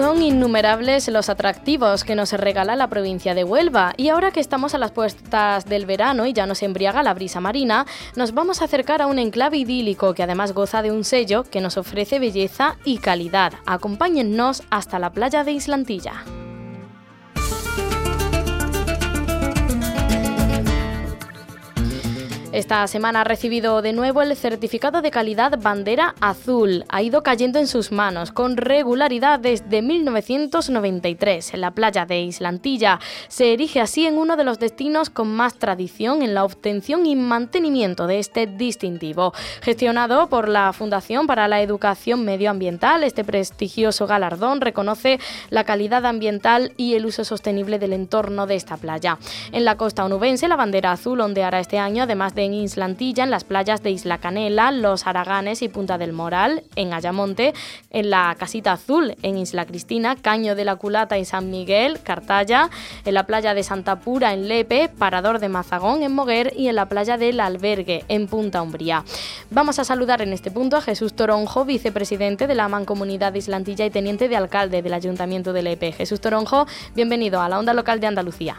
Son innumerables los atractivos que nos regala la provincia de Huelva y ahora que estamos a las puertas del verano y ya nos embriaga la brisa marina, nos vamos a acercar a un enclave idílico que además goza de un sello que nos ofrece belleza y calidad. Acompáñennos hasta la playa de Islantilla. Esta semana ha recibido de nuevo el certificado de calidad bandera azul. Ha ido cayendo en sus manos con regularidad desde 1993. En la playa de Islantilla se erige así en uno de los destinos con más tradición en la obtención y mantenimiento de este distintivo. Gestionado por la Fundación para la Educación Medioambiental, este prestigioso galardón reconoce la calidad ambiental y el uso sostenible del entorno de esta playa. En la costa onubense, la bandera azul ondeará este año, además de en Islantilla, en las playas de Isla Canela, Los Araganes y Punta del Moral, en Ayamonte, en la Casita Azul, en Isla Cristina, Caño de la Culata y San Miguel, Cartaya, en la playa de Santa Pura, en Lepe, Parador de Mazagón, en Moguer y en la playa del Albergue, en Punta Umbría. Vamos a saludar en este punto a Jesús Toronjo, vicepresidente de la Mancomunidad de Islantilla y teniente de alcalde del Ayuntamiento de Lepe. Jesús Toronjo, bienvenido a la Onda Local de Andalucía.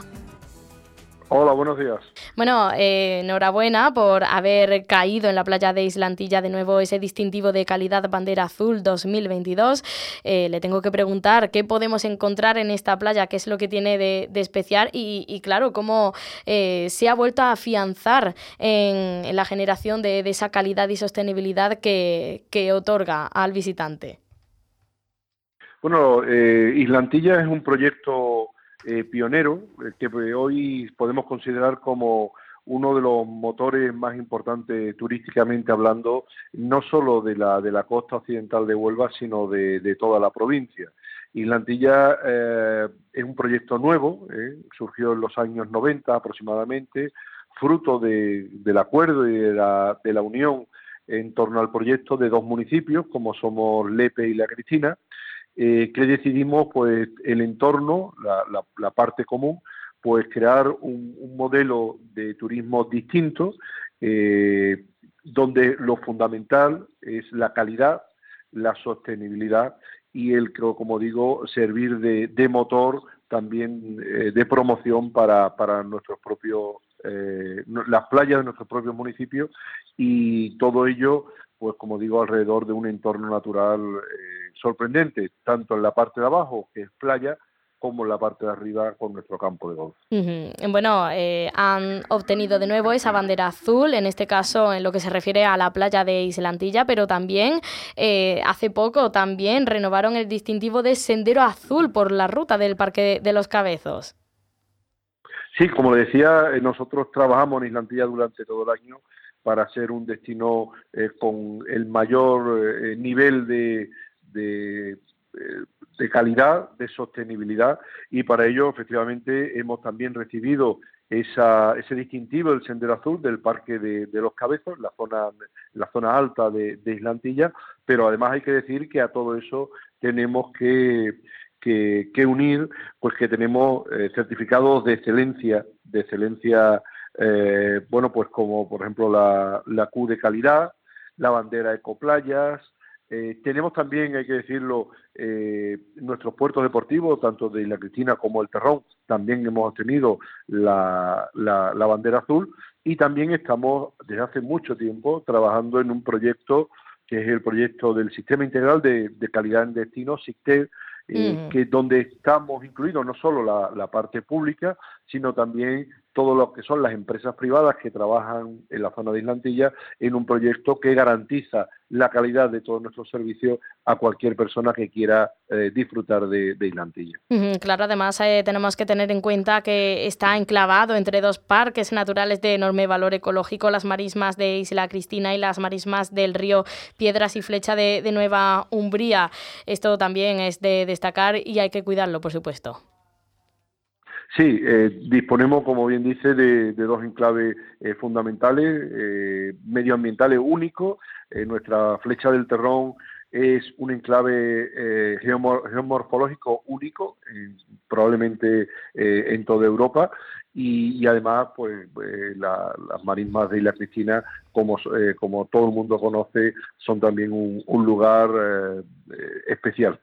Hola, buenos días. Bueno, eh, enhorabuena por haber caído en la playa de Islantilla de nuevo ese distintivo de calidad bandera azul 2022. Eh, le tengo que preguntar qué podemos encontrar en esta playa, qué es lo que tiene de, especial y, claro, cómo eh, se ha vuelto a afianzar en, la generación de, esa calidad y sostenibilidad que, que otorga al visitante. Bueno, Islantilla es un proyecto eh, pionero eh, que hoy podemos considerar como uno de los motores más importantes turísticamente hablando, no solo de la, de la costa occidental de Huelva, sino de, toda la provincia. Islantilla eh, es un proyecto nuevo, surgió en los años 90 aproximadamente, fruto del acuerdo y de la, de la unión en torno al proyecto de dos municipios, como somos Lepe y La Cristina, eh, que decidimos pues el entorno, la, parte común, pues crear un, modelo de turismo distinto, eh, donde lo fundamental es la calidad, la sostenibilidad y el, como digo, servir de, motor también eh, de promoción para, para nuestros propios, las playas de nuestros propios municipios y todo ello, pues como digo, alrededor de un entorno natural sorprendente, tanto en la parte de abajo, que es playa, como en la parte de arriba con nuestro campo de golf. Bueno, eh, han obtenido de nuevo esa bandera azul, en este caso en lo que se refiere a la playa de Islantilla, pero también eh, hace poco también renovaron el distintivo de Sendero Azul por la ruta del Parque de los Cabezos. Sí, como le decía, eh, nosotros trabajamos en Islantilla durante todo el año para ser un destino con el mayor nivel de, de, de, calidad, de sostenibilidad y para ello efectivamente hemos también recibido esa, ese distintivo del Sendero Azul del Parque de, los Cabezos, la zona, la zona alta de, Islantilla, pero además hay que decir que a todo eso tenemos que, que, unir pues que tenemos eh, certificados de excelencia, de excelencia, eh, bueno, pues como por ejemplo la, la Q de calidad, la bandera Ecoplayas, eh, tenemos también, hay que decirlo, eh, nuestros puertos deportivos, tanto de Isla Cristina como el Terrón, también hemos tenido la, bandera azul. Y también estamos desde hace mucho tiempo trabajando en un proyecto que es el proyecto del Sistema Integral de, Calidad en Destino, SICTED, eh, que donde estamos incluidos no solo la, la, parte pública, sino también todo lo que son las empresas privadas que trabajan en la zona de Islantilla en un proyecto que garantiza la calidad de todos nuestros servicios a cualquier persona que quiera eh, disfrutar de, Islantilla. claro, además eh, tenemos que tener en cuenta que está enclavado entre dos parques naturales de enorme valor ecológico, las marismas de Isla Cristina y las marismas del río Piedras y Flecha de Nueva Umbría. Esto también es de destacar y hay que cuidarlo, por supuesto. Sí, eh, disponemos, como bien dice, de, dos enclaves eh, fundamentales, eh, medioambientales únicos. nuestra flecha del Terrón es un enclave geomorfológico único, probablemente en toda Europa, y, además pues eh, las marismas de Isla Cristina como, eh, como todo el mundo conoce son también un, lugar eh, especial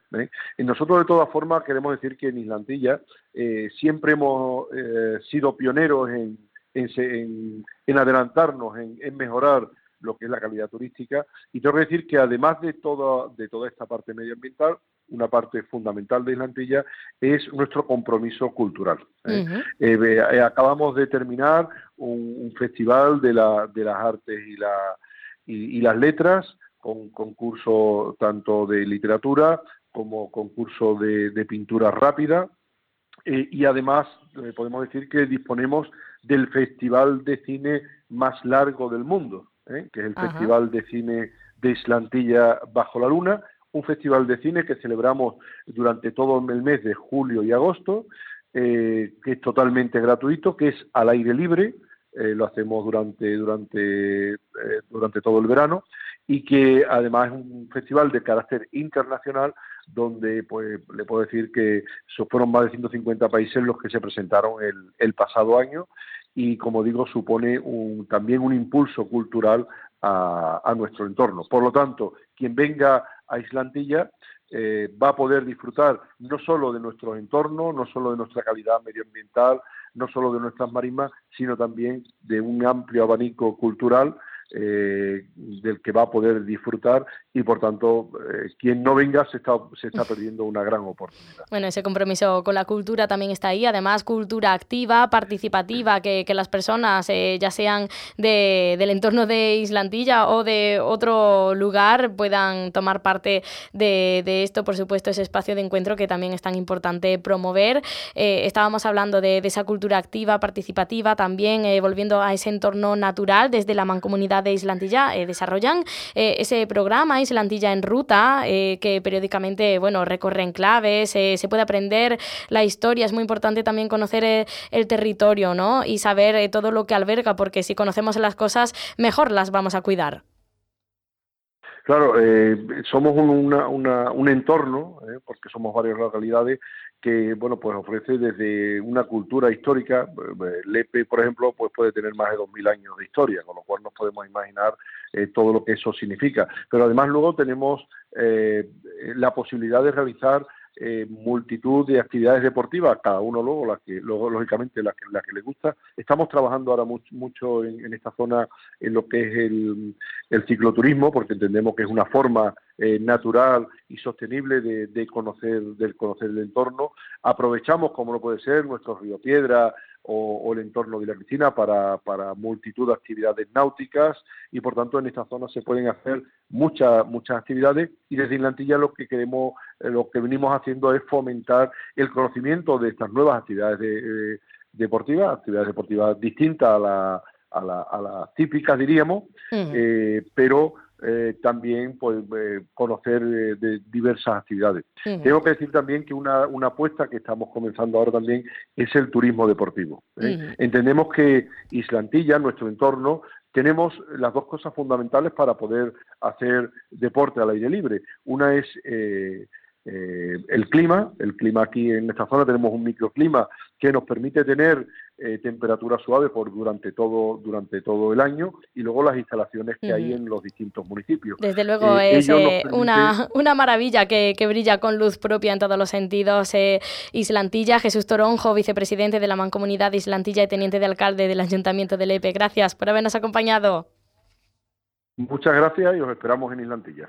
y nosotros de todas formas queremos decir que en Islandilla siempre hemos sido pioneros en, en, en, adelantarnos en, mejorar lo que es la calidad turística y tengo que decir que además de toda de toda esta parte medioambiental una parte fundamental de Islantilla es nuestro compromiso cultural. ¿eh? Eh, eh, acabamos de terminar un, festival de, de, las artes y, la, y, las letras, con concurso tanto de literatura como concurso de, pintura rápida, y además podemos decir que disponemos del festival de cine más largo del mundo, que es el Festival de Cine de Islantilla Bajo la Luna, un festival de cine que celebramos durante todo el mes de julio y agosto, eh, que es totalmente gratuito, que es al aire libre, eh, lo hacemos durante, durante, eh, durante todo el verano, y que además es un festival de carácter internacional donde pues le puedo decir que fueron más de 150 países los que se presentaron el, el pasado año y como digo supone un, también un impulso cultural a, nuestro entorno. Por lo tanto, quien venga a Islantilla eh, va a poder disfrutar no solo de nuestro entorno, no solo de nuestra calidad medioambiental, no solo de nuestras marismas, sino también de un amplio abanico cultural eh, del que va a poder disfrutar y por tanto eh, quien no venga se está, se está perdiendo una gran oportunidad. Bueno, ese compromiso con la cultura también está ahí, además cultura activa, participativa, que, que las personas, eh, ya sean de, del entorno de Islandilla o de otro lugar, puedan tomar parte de, de, esto, por supuesto, ese espacio de encuentro que también es tan importante promover. estábamos hablando de, de, esa cultura activa, participativa, también volviendo a ese entorno natural desde la mancomunidad de Islandilla eh, desarrollan eh, ese programa Islandilla en Ruta, eh, que periódicamente bueno, recorre enclaves, se puede aprender la historia, es muy importante también conocer el, territorio ¿no? y saber todo lo que alberga, porque si conocemos las cosas, mejor las vamos a cuidar. Claro, somos un, un entorno, porque somos varias localidades, que bueno pues ofrece desde una cultura histórica Lepe por ejemplo pues puede tener más de 2000 años de historia con lo cual nos podemos imaginar eh, todo lo que eso significa. Pero además luego tenemos eh, la posibilidad de realizar eh, multitud de actividades deportivas, cada uno luego, la que, luego lógicamente la que, la que le gusta. Estamos trabajando ahora mucho, mucho en, esta zona en lo que es el, el cicloturismo, porque entendemos que es una forma eh, natural y sostenible de, de, conocer, del conocer el entorno. Aprovechamos, como no puede ser, nuestro río Piedra, o, el entorno de la piscina para, para, multitud de actividades náuticas y por tanto en esta zona se pueden hacer muchas muchas actividades y desde Inlantilla lo que queremos eh, lo que venimos haciendo es fomentar el conocimiento de estas nuevas actividades de, deportivas actividades deportivas distintas a la a, la, a las típicas diríamos eh, pero eh, también pues, eh, conocer eh, de diversas actividades. Tengo que decir también que una, una apuesta que estamos comenzando ahora también es el turismo deportivo. Entendemos que Islantilla, nuestro entorno, tenemos las dos cosas fundamentales para poder hacer deporte al aire libre. Una es eh, el clima, el clima aquí en esta zona tenemos un microclima que nos permite tener eh, temperatura suave por durante todo durante todo el año y luego las instalaciones que hay en los distintos municipios. Desde luego eh, es una, una, maravilla que, que, brilla con luz propia en todos los sentidos. Islantilla, Jesús Toronjo, vicepresidente de la Mancomunidad Islantilla y teniente de alcalde del Ayuntamiento de Lepe. Gracias por habernos acompañado. Muchas gracias y os esperamos en Islantilla.